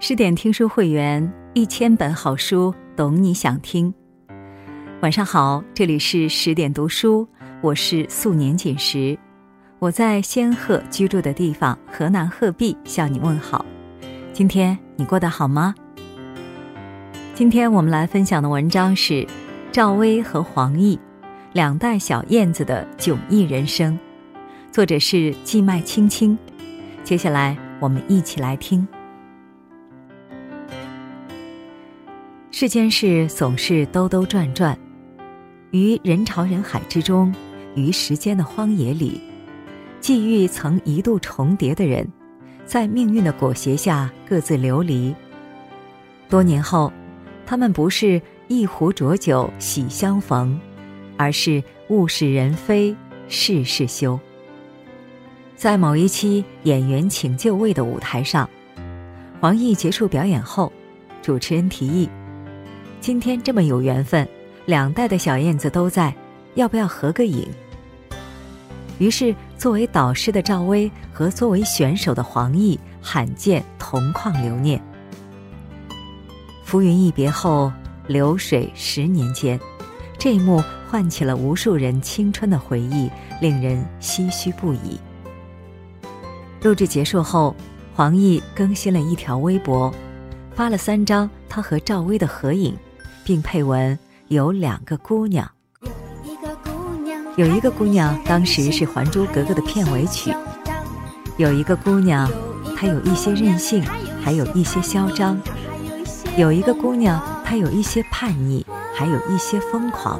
十点听书会员，一千本好书，懂你想听。晚上好，这里是十点读书，我是素年锦时，我在仙鹤居住的地方河南鹤壁向你问好。今天你过得好吗？今天我们来分享的文章是赵薇和黄奕两代小燕子的迥异人生，作者是季麦青青。接下来我们一起来听。世间事总是兜兜转转，于人潮人海之中，于时间的荒野里，际遇曾一度重叠的人，在命运的裹挟下各自流离。多年后，他们不是一壶浊酒喜相逢，而是物是人非事事休。在某一期演员请就位的舞台上，黄奕结束表演后，主持人提议。今天这么有缘分，两代的小燕子都在，要不要合个影？于是，作为导师的赵薇和作为选手的黄奕罕见同框留念。浮云一别后，流水十年间，这一幕唤起了无数人青春的回忆，令人唏嘘不已。录制结束后，黄奕更新了一条微博，发了三张他和赵薇的合影。并配文有两个姑娘，有一个姑娘当时是《还珠格格》的片尾曲，有一个姑娘她有一些任性，还有一些嚣张，有一个姑娘她有一些叛逆，还有一些疯狂。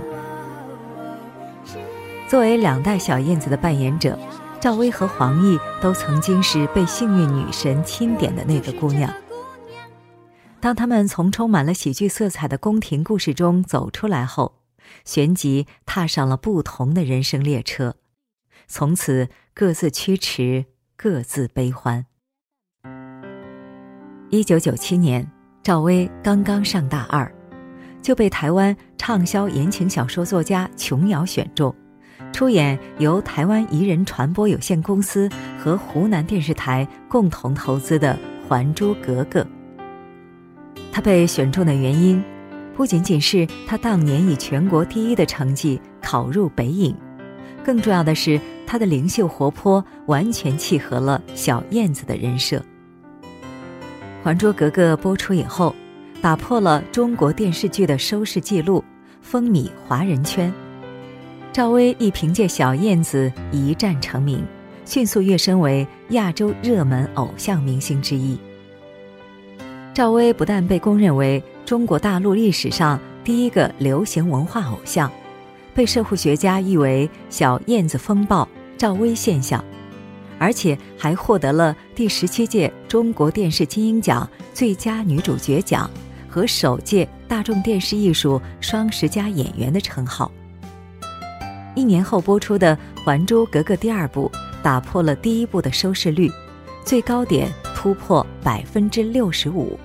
作为两代小燕子的扮演者，赵薇和黄奕都曾经是被幸运女神钦点的那个姑娘。当他们从充满了喜剧色彩的宫廷故事中走出来后，旋即踏上了不同的人生列车，从此各自驱驰，各自悲欢。一九九七年，赵薇刚刚上大二，就被台湾畅销言情小说作家琼瑶选中，出演由台湾宜人传播有限公司和湖南电视台共同投资的《还珠格格》。他被选中的原因，不仅仅是他当年以全国第一的成绩考入北影，更重要的是他的灵秀活泼，完全契合了小燕子的人设。《还珠格格》播出以后，打破了中国电视剧的收视记录，风靡华人圈。赵薇亦凭借小燕子一战成名，迅速跃升为亚洲热门偶像明星之一。赵薇不但被公认为中国大陆历史上第一个流行文化偶像，被社会学家誉为“小燕子风暴”、“赵薇现象”，而且还获得了第十七届中国电视金鹰奖最佳女主角奖和首届大众电视艺术双十佳演员的称号。一年后播出的《还珠格格》第二部，打破了第一部的收视率，最高点突破百分之六十五。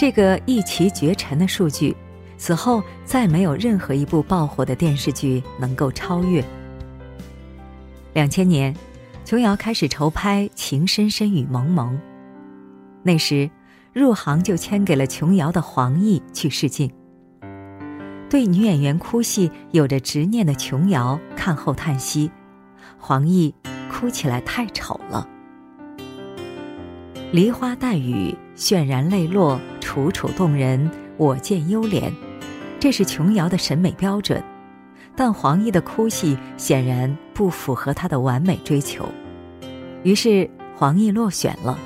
这个一骑绝尘的数据，此后再没有任何一部爆火的电视剧能够超越。两千年，琼瑶开始筹拍《情深深雨蒙蒙》，那时入行就签给了琼瑶的黄奕去试镜。对女演员哭戏有着执念的琼瑶看后叹息：“黄奕哭起来太丑了。”梨花带雨，渲然泪落，楚楚动人，我见幽怜，这是琼瑶的审美标准。但黄奕的哭戏显然不符合她的完美追求，于是黄奕落选了，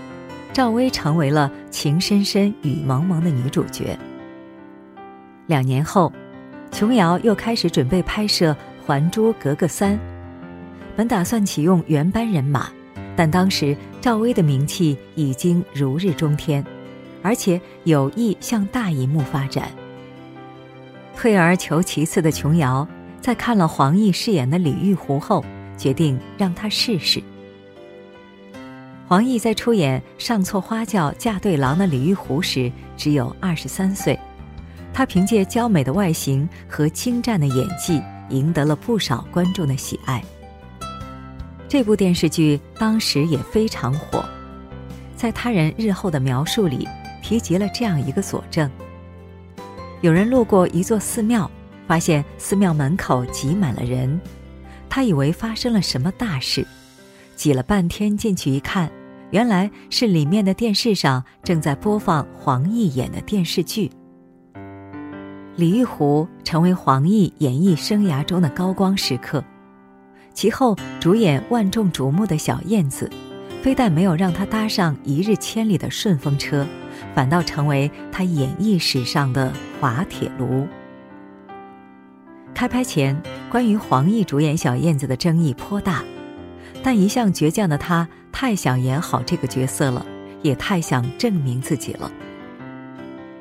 赵薇成为了《情深深雨蒙蒙》的女主角。两年后，琼瑶又开始准备拍摄《还珠格格三》，本打算启用原班人马。但当时赵薇的名气已经如日中天，而且有意向大荧幕发展。退而求其次的琼瑶，在看了黄奕饰演的李玉湖后，决定让她试试。黄奕在出演上错花轿嫁对郎的李玉湖时只有二十三岁，她凭借娇美的外形和精湛的演技，赢得了不少观众的喜爱。这部电视剧当时也非常火，在他人日后的描述里，提及了这样一个佐证：有人路过一座寺庙，发现寺庙门口挤满了人，他以为发生了什么大事，挤了半天进去一看，原来是里面的电视上正在播放黄奕演的电视剧。李玉湖成为黄奕演艺生涯中的高光时刻，其后主演万众瞩目的小燕子，非但没有让他搭上一日千里的顺风车，反倒成为他演艺史上的滑铁卢。开拍前，关于黄奕主演小燕子的争议颇大，但一向倔强的他太想演好这个角色了，也太想证明自己了，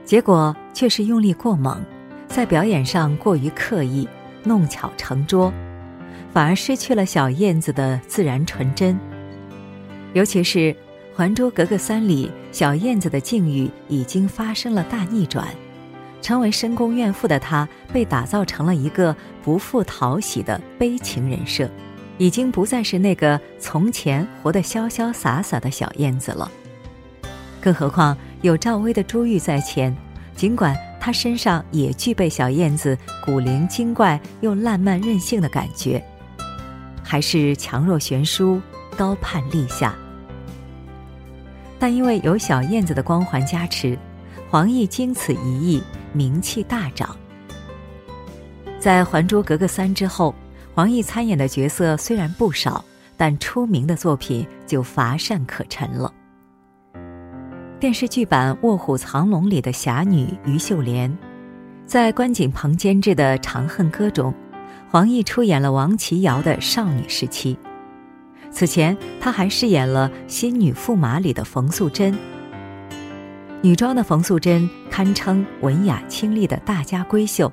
结果却是用力过猛。在表演上过于刻意，弄巧成拙，反而失去了小燕子的自然纯真。尤其是《还珠格格三》里，小燕子的境遇已经发生了大逆转，成为深宫怨妇的她被打造成了一个不负讨喜的悲情人设，已经不再是那个从前活得潇潇洒洒的小燕子了。更何况有赵薇的珠玉在前，尽管。她身上也具备小燕子古灵精怪又烂漫任性的感觉，还是强弱悬殊，高攀立下。但因为有小燕子的光环加持，黄奕经此一役名气大涨。在《还珠格格三》之后，黄奕参演的角色虽然不少，但出名的作品就乏善可陈了。电视剧版《卧虎藏龙》里的侠女于秀莲，在关锦鹏监制的《长恨歌》中，黄奕出演了王琦瑶的少女时期。此前，她还饰演了《新女驸马》里的冯素珍。女装的冯素珍堪称文雅清丽的大家闺秀，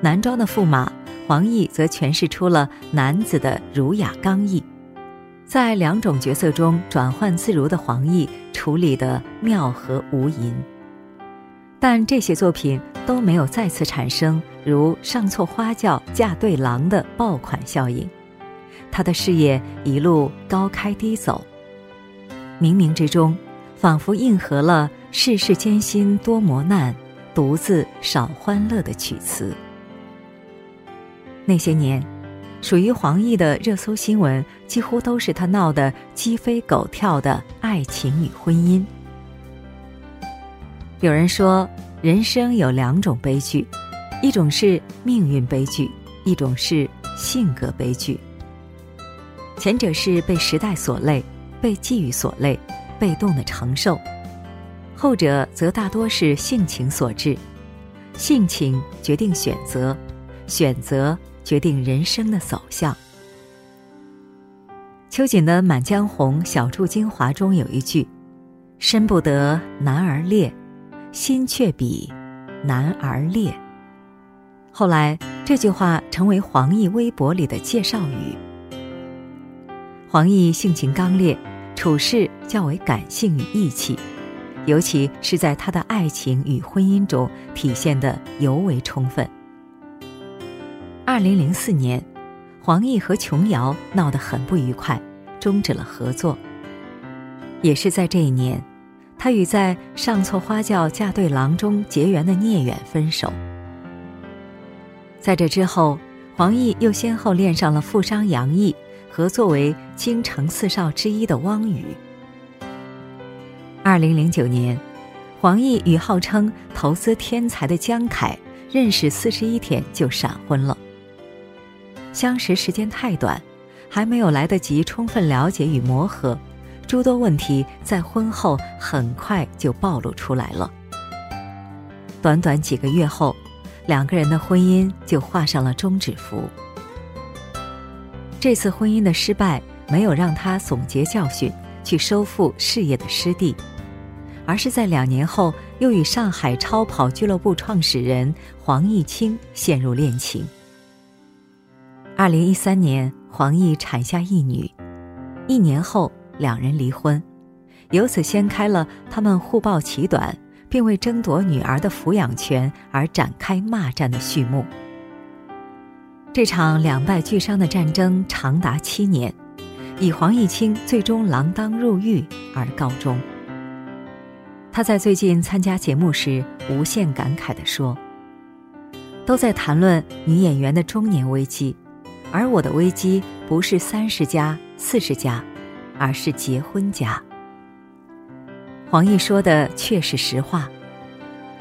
男装的驸马黄奕则诠释出了男子的儒雅刚毅。在两种角色中转换自如的黄奕处理的妙合无垠，但这些作品都没有再次产生如上错花轿嫁对郎的爆款效应，他的事业一路高开低走，冥冥之中仿佛应和了“世事艰辛多磨难，独自少欢乐”的曲词。那些年。属于黄奕的热搜新闻，几乎都是他闹得鸡飞狗跳的爱情与婚姻。有人说，人生有两种悲剧，一种是命运悲剧，一种是性格悲剧。前者是被时代所累，被际遇所累，被动的承受；后者则大多是性情所致，性情决定选择，选择。决定人生的走向。秋瑾的《满江红·小筑精华》中有一句：“身不得男儿恋，心却比男儿烈。”后来这句话成为黄奕微博里的介绍语。黄奕性情刚烈，处事较为感性与义气，尤其是在他的爱情与婚姻中体现的尤为充分。二零零四年，黄奕和琼瑶闹得很不愉快，终止了合作。也是在这一年，他与在《上错花轿嫁对郎》中结缘的聂远分手。在这之后，黄奕又先后恋上了富商杨毅和作为京城四少之一的汪宇。二零零九年，黄奕与号称投资天才的江凯认识四十一天就闪婚了。相识时间太短，还没有来得及充分了解与磨合，诸多问题在婚后很快就暴露出来了。短短几个月后，两个人的婚姻就画上了终止符。这次婚姻的失败没有让他总结教训，去收复事业的失地，而是在两年后又与上海超跑俱乐部创始人黄毅清陷入恋情。二零一三年，黄奕产下一女，一年后两人离婚，由此掀开了他们互抱其短，并为争夺女儿的抚养权而展开骂战的序幕。这场两败俱伤的战争长达七年，以黄毅清最终锒铛入狱而告终。他在最近参加节目时无限感慨地说：“都在谈论女演员的中年危机，而我的危机不是三十加、四十加，而是结婚加。”黄奕说的却是实话，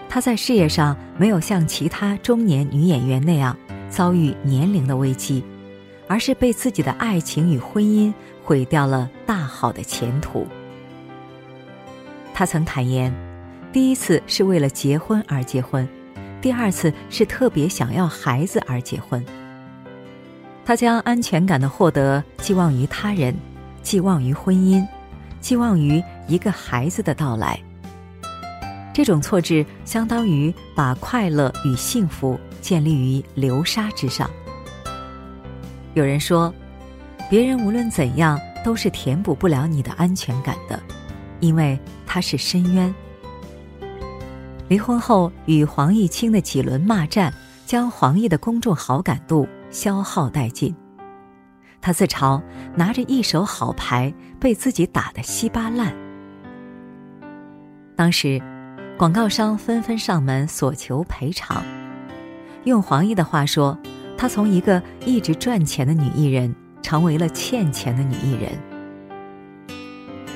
她在事业上没有像其他中年女演员那样遭遇年龄的危机，而是被自己的爱情与婚姻毁掉了大好的前途。他曾坦言，第一次是为了结婚而结婚，第二次是特别想要孩子而结婚。他将安全感的获得寄望于他人，寄望于婚姻。寄望于一个孩子的到来，这种错置相当于把快乐与幸福建立于流沙之上。有人说，别人无论怎样都是填补不了你的安全感的，因为它是深渊。离婚后与黄毅清的几轮骂战，将黄奕的公众好感度消耗殆尽。他自嘲拿着一手好牌被自己打得稀巴烂。当时，广告商纷纷上门索求赔偿。用黄奕的话说，她从一个一直赚钱的女艺人，成为了欠钱的女艺人。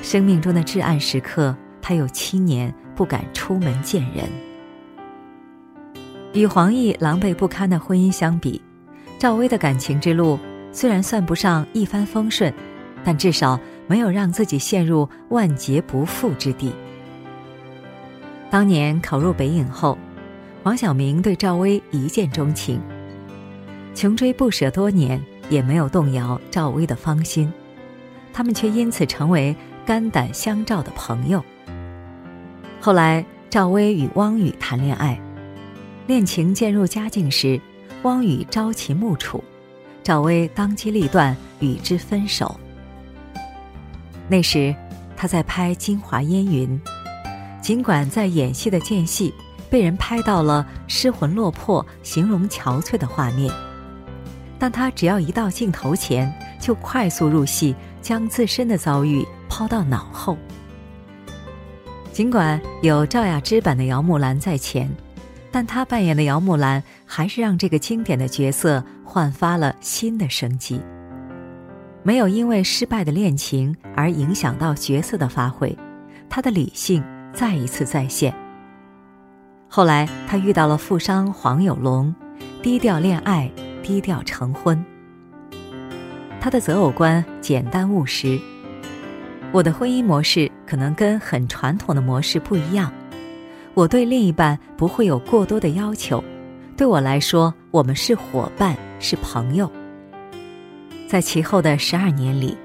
生命中的至暗时刻，她有七年不敢出门见人。与黄奕狼狈不堪的婚姻相比，赵薇的感情之路。虽然算不上一帆风顺，但至少没有让自己陷入万劫不复之地。当年考入北影后，黄晓明对赵薇一见钟情，穷追不舍多年也没有动摇赵薇的芳心，他们却因此成为肝胆相照的朋友。后来，赵薇与汪宇谈恋爱，恋情渐入佳境时，汪宇朝秦暮楚。赵薇当机立断与之分手。那时，他在拍《京华烟云》，尽管在演戏的间隙被人拍到了失魂落魄、形容憔悴的画面，但他只要一到镜头前，就快速入戏，将自身的遭遇抛到脑后。尽管有赵雅芝版的姚木兰在前。但她扮演的姚木兰，还是让这个经典的角色焕发了新的生机。没有因为失败的恋情而影响到角色的发挥，她的理性再一次再现。后来，他遇到了富商黄有龙，低调恋爱，低调成婚。他的择偶观简单务实。我的婚姻模式可能跟很传统的模式不一样。我对另一半不会有过多的要求，对我来说，我们是伙伴，是朋友。在其后的十二年里，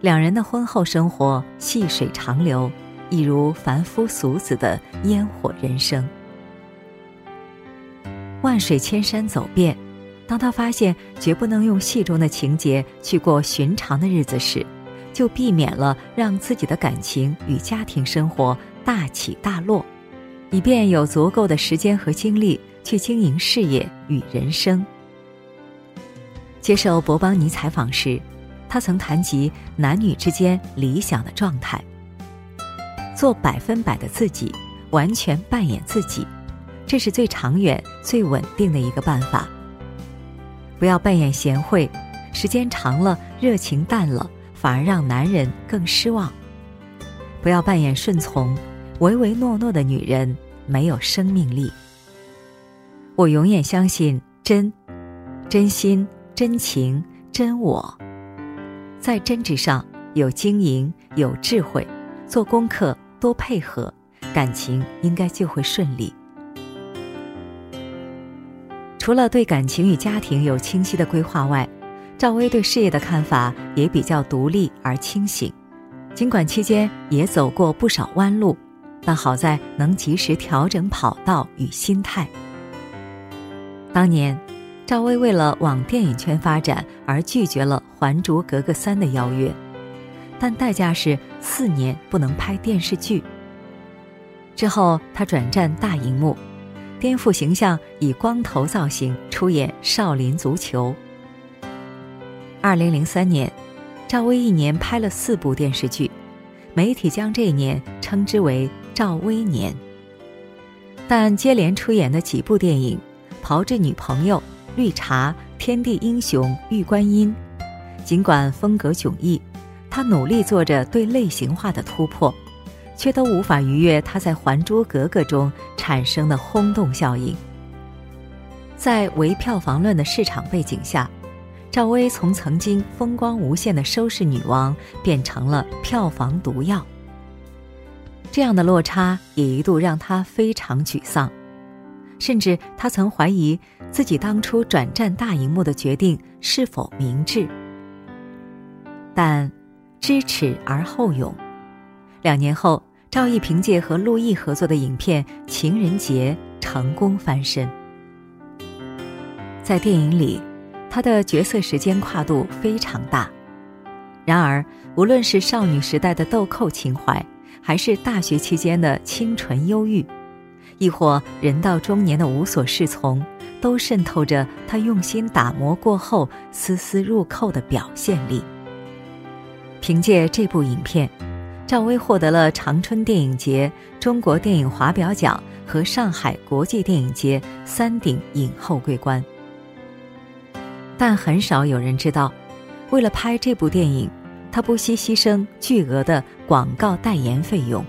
两人的婚后生活细水长流，一如凡夫俗子的烟火人生。万水千山走遍，当他发现绝不能用戏中的情节去过寻常的日子时，就避免了让自己的感情与家庭生活大起大落。以便有足够的时间和精力去经营事业与人生。接受博邦尼采访时，他曾谈及男女之间理想的状态：做百分百的自己，完全扮演自己，这是最长远、最稳定的一个办法。不要扮演贤惠，时间长了热情淡了，反而让男人更失望。不要扮演顺从。唯唯诺诺的女人没有生命力。我永远相信真、真心、真情、真我。在真执上有经营，有智慧，做功课，多配合，感情应该就会顺利。除了对感情与家庭有清晰的规划外，赵薇对事业的看法也比较独立而清醒。尽管期间也走过不少弯路。但好在能及时调整跑道与心态。当年，赵薇为了往电影圈发展而拒绝了《还珠格格三》的邀约，但代价是四年不能拍电视剧。之后，她转战大荧幕，颠覆形象，以光头造型出演《少林足球》。二零零三年，赵薇一年拍了四部电视剧，媒体将这一年称之为。赵薇年。但接连出演的几部电影《炮制女朋友》《绿茶》《天地英雄》《玉观音》，尽管风格迥异，他努力做着对类型化的突破，却都无法逾越他在《还珠格格》中产生的轰动效应。在唯票房论的市场背景下，赵薇从曾经风光无限的收视女王变成了票房毒药。这样的落差也一度让她非常沮丧，甚至她曾怀疑自己当初转战大荧幕的决定是否明智。但知耻而后勇，两年后，赵毅凭借和陆毅合作的影片《情人节》成功翻身。在电影里，他的角色时间跨度非常大，然而无论是少女时代的豆蔻情怀。还是大学期间的清纯忧郁，亦或人到中年的无所适从，都渗透着他用心打磨过后丝丝入扣的表现力。凭借这部影片，赵薇获得了长春电影节、中国电影华表奖和上海国际电影节三顶影后桂冠。但很少有人知道，为了拍这部电影。他不惜牺牲巨额的广告代言费用。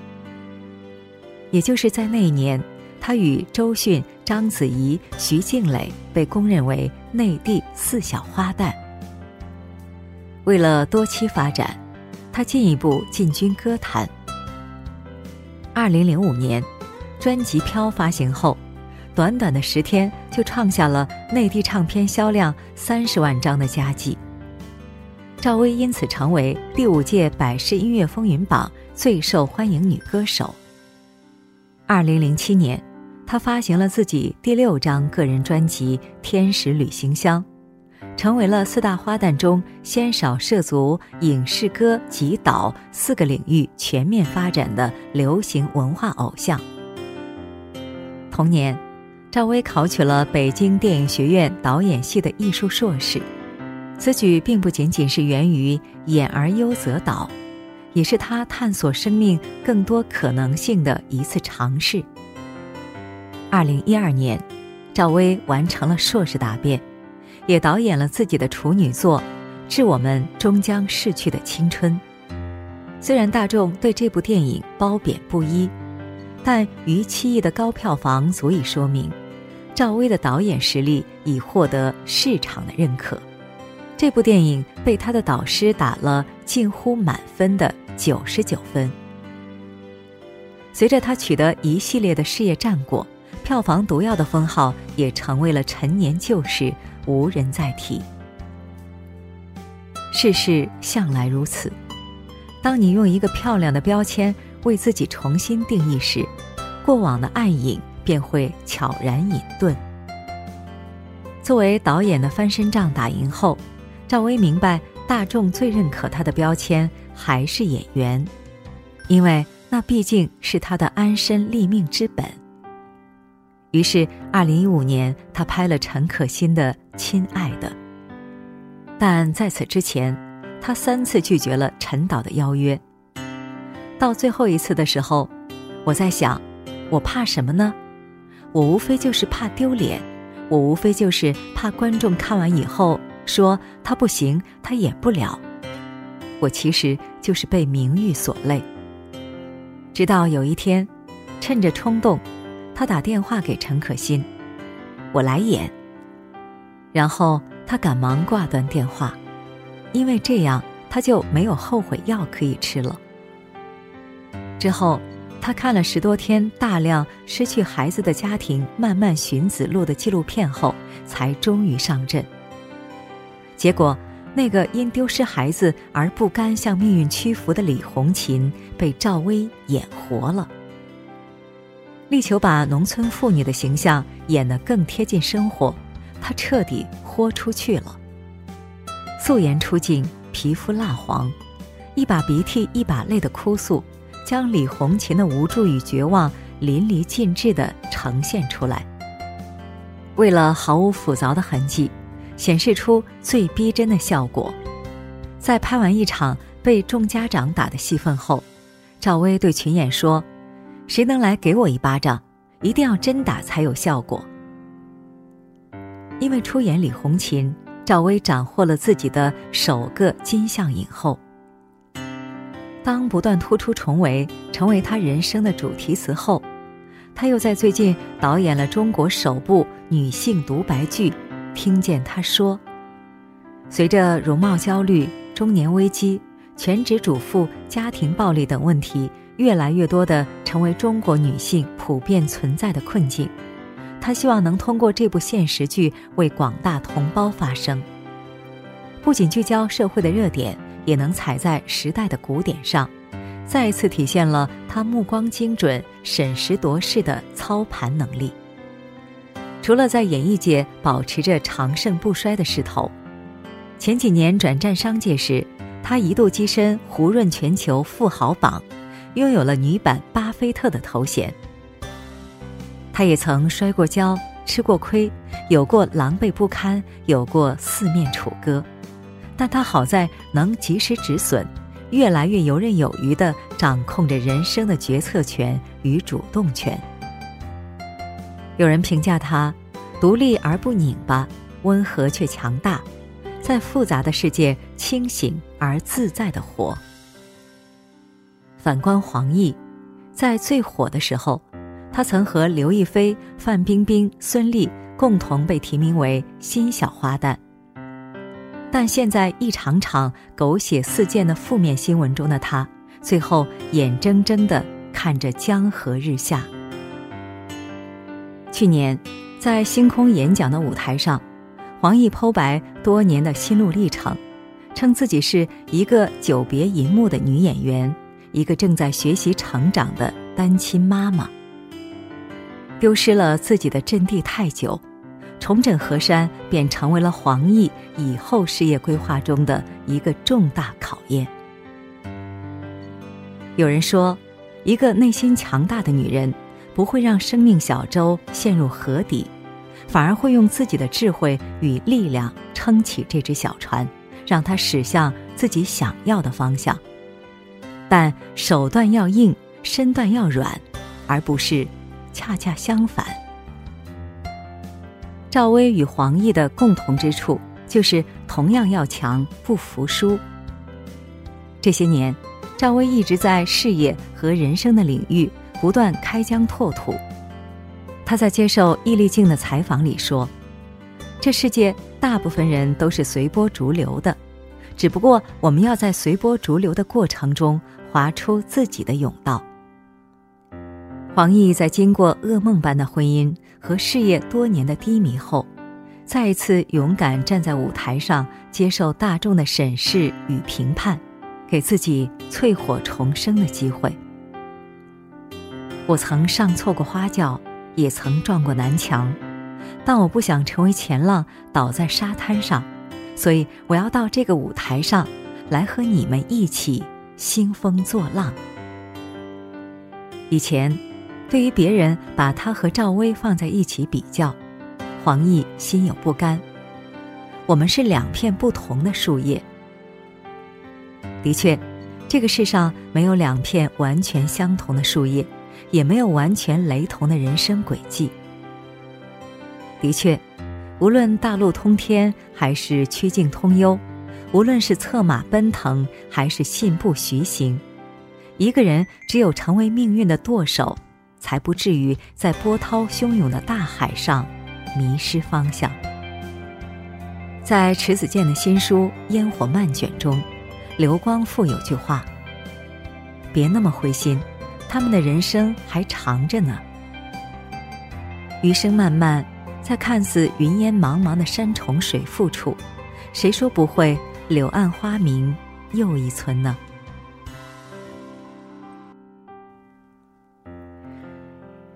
也就是在那一年，他与周迅、章子怡、徐静蕾被公认为内地四小花旦。为了多期发展，他进一步进军歌坛。二零零五年，专辑《飘》发行后，短短的十天就创下了内地唱片销量三十万张的佳绩。赵薇因此成为第五届百事音乐风云榜最受欢迎女歌手。二零零七年，她发行了自己第六张个人专辑《天使旅行箱》，成为了四大花旦中鲜少涉足影视歌及导四个领域全面发展的流行文化偶像。同年，赵薇考取了北京电影学院导演系的艺术硕士。此举并不仅仅是源于“演而优则导”，也是他探索生命更多可能性的一次尝试。二零一二年，赵薇完成了硕士答辩，也导演了自己的处女作《致我们终将逝去的青春》。虽然大众对这部电影褒贬不一，但逾七亿的高票房足以说明，赵薇的导演实力已获得市场的认可。这部电影被他的导师打了近乎满分的九十九分。随着他取得一系列的事业战果，票房毒药的封号也成为了陈年旧事，无人再提。世事向来如此，当你用一个漂亮的标签为自己重新定义时，过往的暗影便会悄然隐遁。作为导演的翻身仗打赢后。赵薇明白，大众最认可她的标签还是演员，因为那毕竟是她的安身立命之本。于是，二零一五年，他拍了陈可辛的《亲爱的》，但在此之前，他三次拒绝了陈导的邀约。到最后一次的时候，我在想，我怕什么呢？我无非就是怕丢脸，我无非就是怕观众看完以后。说他不行，他演不了。我其实就是被名誉所累。直到有一天，趁着冲动，他打电话给陈可辛：“我来演。”然后他赶忙挂断电话，因为这样他就没有后悔药可以吃了。之后，他看了十多天大量失去孩子的家庭慢慢寻子路的纪录片后，才终于上阵。结果，那个因丢失孩子而不甘向命运屈服的李红琴被赵薇演活了，力求把农村妇女的形象演得更贴近生活，她彻底豁出去了。素颜出镜，皮肤蜡黄，一把鼻涕一把泪的哭诉，将李红琴的无助与绝望淋漓尽致地呈现出来。为了毫无复杂的痕迹。显示出最逼真的效果。在拍完一场被众家长打的戏份后，赵薇对群演说：“谁能来给我一巴掌？一定要真打才有效果。因为出演李红琴，赵薇斩获了自己的首个金像影后。当不断突出重围成为她人生的主题词后，她又在最近导演了中国首部女性独白剧《听见她说》。随着容貌焦虑、中年危机、全职主妇、家庭暴力等问题越来越多的成为中国女性普遍存在的困境，她希望能通过这部现实剧为广大同胞发声，不仅聚焦社会的热点。也能踩在时代的鼓点上，再次体现了他目光精准、审时度势的操盘能力。除了在演艺界保持着长盛不衰的势头，前几年转战商界时，他一度跻身胡润全球富豪榜，拥有了女版巴菲特的头衔。他也曾摔过跤、吃过亏，有过狼狈不堪，有过四面楚歌。但他好在能及时止损，越来越游刃有余地掌控着人生的决策权与主动权。有人评价他，独立而不拧巴，温和却强大，在复杂的世界清醒而自在地活。反观黄奕，在最火的时候，他曾和刘亦菲、范冰冰、孙俪共同被提名为新小花旦。但现在一场场狗血四溅的负面新闻中的他，最后眼睁睁地看着江河日下。去年，在星空演讲的舞台上，黄奕剖白多年的心路历程，称自己是一个久别银幕的女演员，一个正在学习成长的单亲妈妈，丢失了自己的阵地太久。重整河山便成为了黄奕以后事业规划中的一个重大考验。有人说，一个内心强大的女人不会让生命小舟陷入河底，反而会用自己的智慧与力量撑起这只小船，让它驶向自己想要的方向。但手段要硬，身段要软，而不是恰恰相反。赵薇与黄奕的共同之处就是同样要强，不服输。这些年，赵薇一直在事业和人生的领域不断开疆拓土。她在接受易立竞的采访里说：“这世界大部分人都是随波逐流的，只不过我们要在随波逐流的过程中划出自己的甬道。”黄奕在经过噩梦般的婚姻和事业多年的低迷后，再一次勇敢站在舞台上，接受大众的审视与评判，给自己淬火重生的机会。我曾上错过花轿，也曾撞过南墙，但我不想成为前浪倒在沙滩上，所以我要到这个舞台上，来和你们一起兴风作浪。以前。对于别人把他和赵薇放在一起比较，黄奕心有不甘。我们是两片不同的树叶。的确，这个世上没有两片完全相同的树叶，也没有完全雷同的人生轨迹。的确，无论大路通天还是曲径通幽，无论是策马奔腾还是信步徐行，一个人只有成为命运的舵手。才不至于在波涛汹涌的大海上迷失方向。在迟子建的新书《烟火漫卷》中，刘光富有句话：“别那么灰心，他们的人生还长着呢。余生漫漫，在看似云烟茫茫的山重水复处，谁说不会柳暗花明又一村呢？”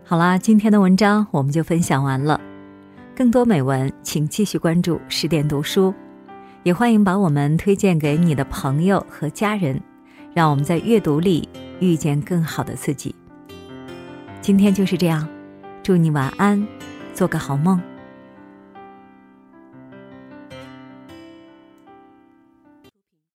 好啦，今天的文章我们就分享完了。更多美文，请继续关注十点读书，也欢迎把我们推荐给你的朋友和家人，让我们在阅读里遇见更好的自己。今天就是这样，祝你晚安，做个好梦。